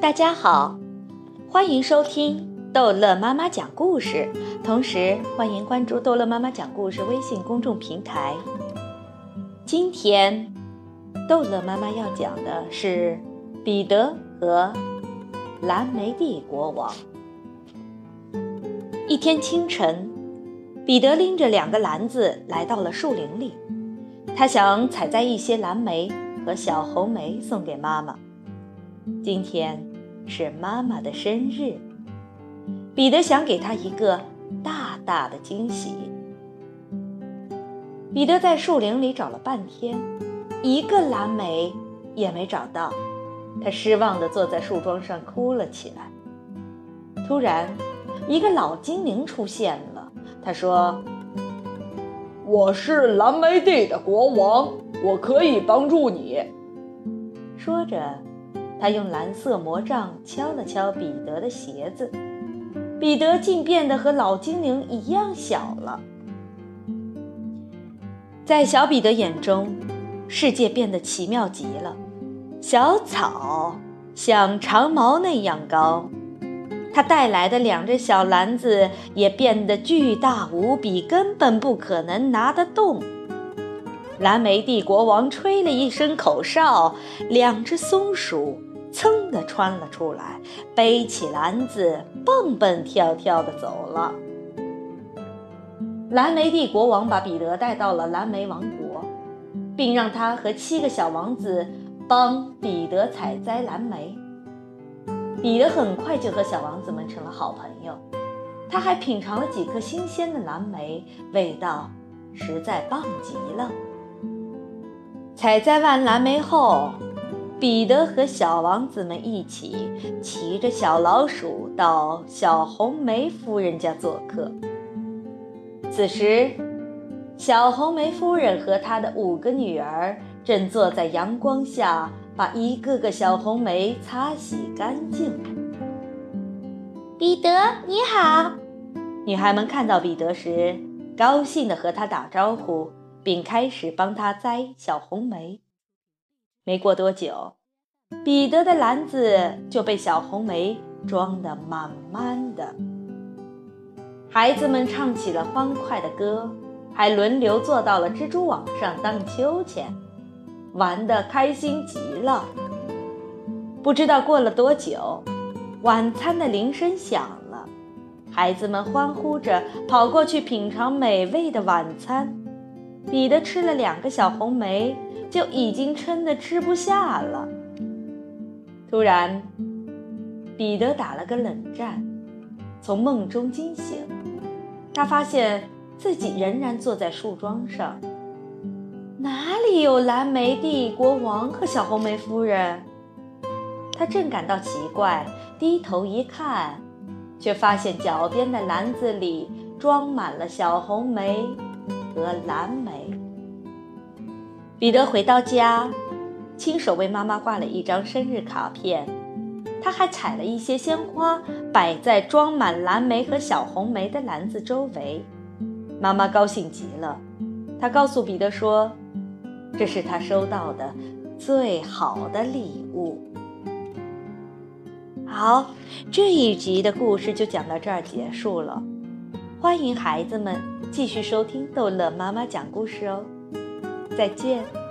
大家好，欢迎收听逗乐妈妈讲故事，同时欢迎关注逗乐妈妈讲故事微信公众平台。今天，逗乐妈妈要讲的是彼得和蓝莓地国王。一天清晨，彼得拎着两个篮子来到了树林里，他想采摘一些蓝莓和小红莓送给妈妈。今天是妈妈的生日，彼得想给她一个大大的惊喜。彼得在树林里找了半天，一个蓝莓也没找到，他失望地坐在树桩上哭了起来。突然，一个老精灵出现了，他说：“我是蓝莓地的国王，我可以帮助你。”说着。他用蓝色魔杖敲了敲彼得的鞋子，彼得竟变得和老精灵一样小了。在小彼得眼中，世界变得奇妙极了。小草像长毛那样高，他带来的两只小篮子也变得巨大无比，根本不可能拿得动。蓝莓帝国王吹了一声口哨，两只松鼠。噌地穿了出来，背起篮子，蹦蹦跳跳地走了。蓝莓帝国王把彼得带到了蓝莓王国，并让他和七个小王子帮彼得采摘蓝莓。彼得很快就和小王子们成了好朋友，他还品尝了几颗新鲜的蓝莓，味道实在棒极了。采摘完蓝莓后。彼得和小王子们一起骑着小老鼠到小红梅夫人家做客。此时，小红梅夫人和她的五个女儿正坐在阳光下，把一个个小红莓擦洗干净。彼得，你好！女孩们看到彼得时，高兴地和他打招呼，并开始帮他摘小红莓。没过多久，彼得的篮子就被小红莓装得满满的。孩子们唱起了欢快的歌，还轮流坐到了蜘蛛网上荡秋千，玩得开心极了。不知道过了多久，晚餐的铃声响了，孩子们欢呼着跑过去品尝美味的晚餐。彼得吃了两个小红莓。就已经撑得吃不下了。突然，彼得打了个冷战，从梦中惊醒。他发现自己仍然坐在树桩上，哪里有蓝莓帝国王和小红莓夫人？他正感到奇怪，低头一看，却发现脚边的篮子里装满了小红莓和蓝莓。彼得回到家，亲手为妈妈画了一张生日卡片，他还采了一些鲜花，摆在装满蓝莓和小红莓的篮子周围。妈妈高兴极了，她告诉彼得说：“这是他收到的最好的礼物。”好，这一集的故事就讲到这儿结束了。欢迎孩子们继续收听逗乐妈妈讲故事哦。再见。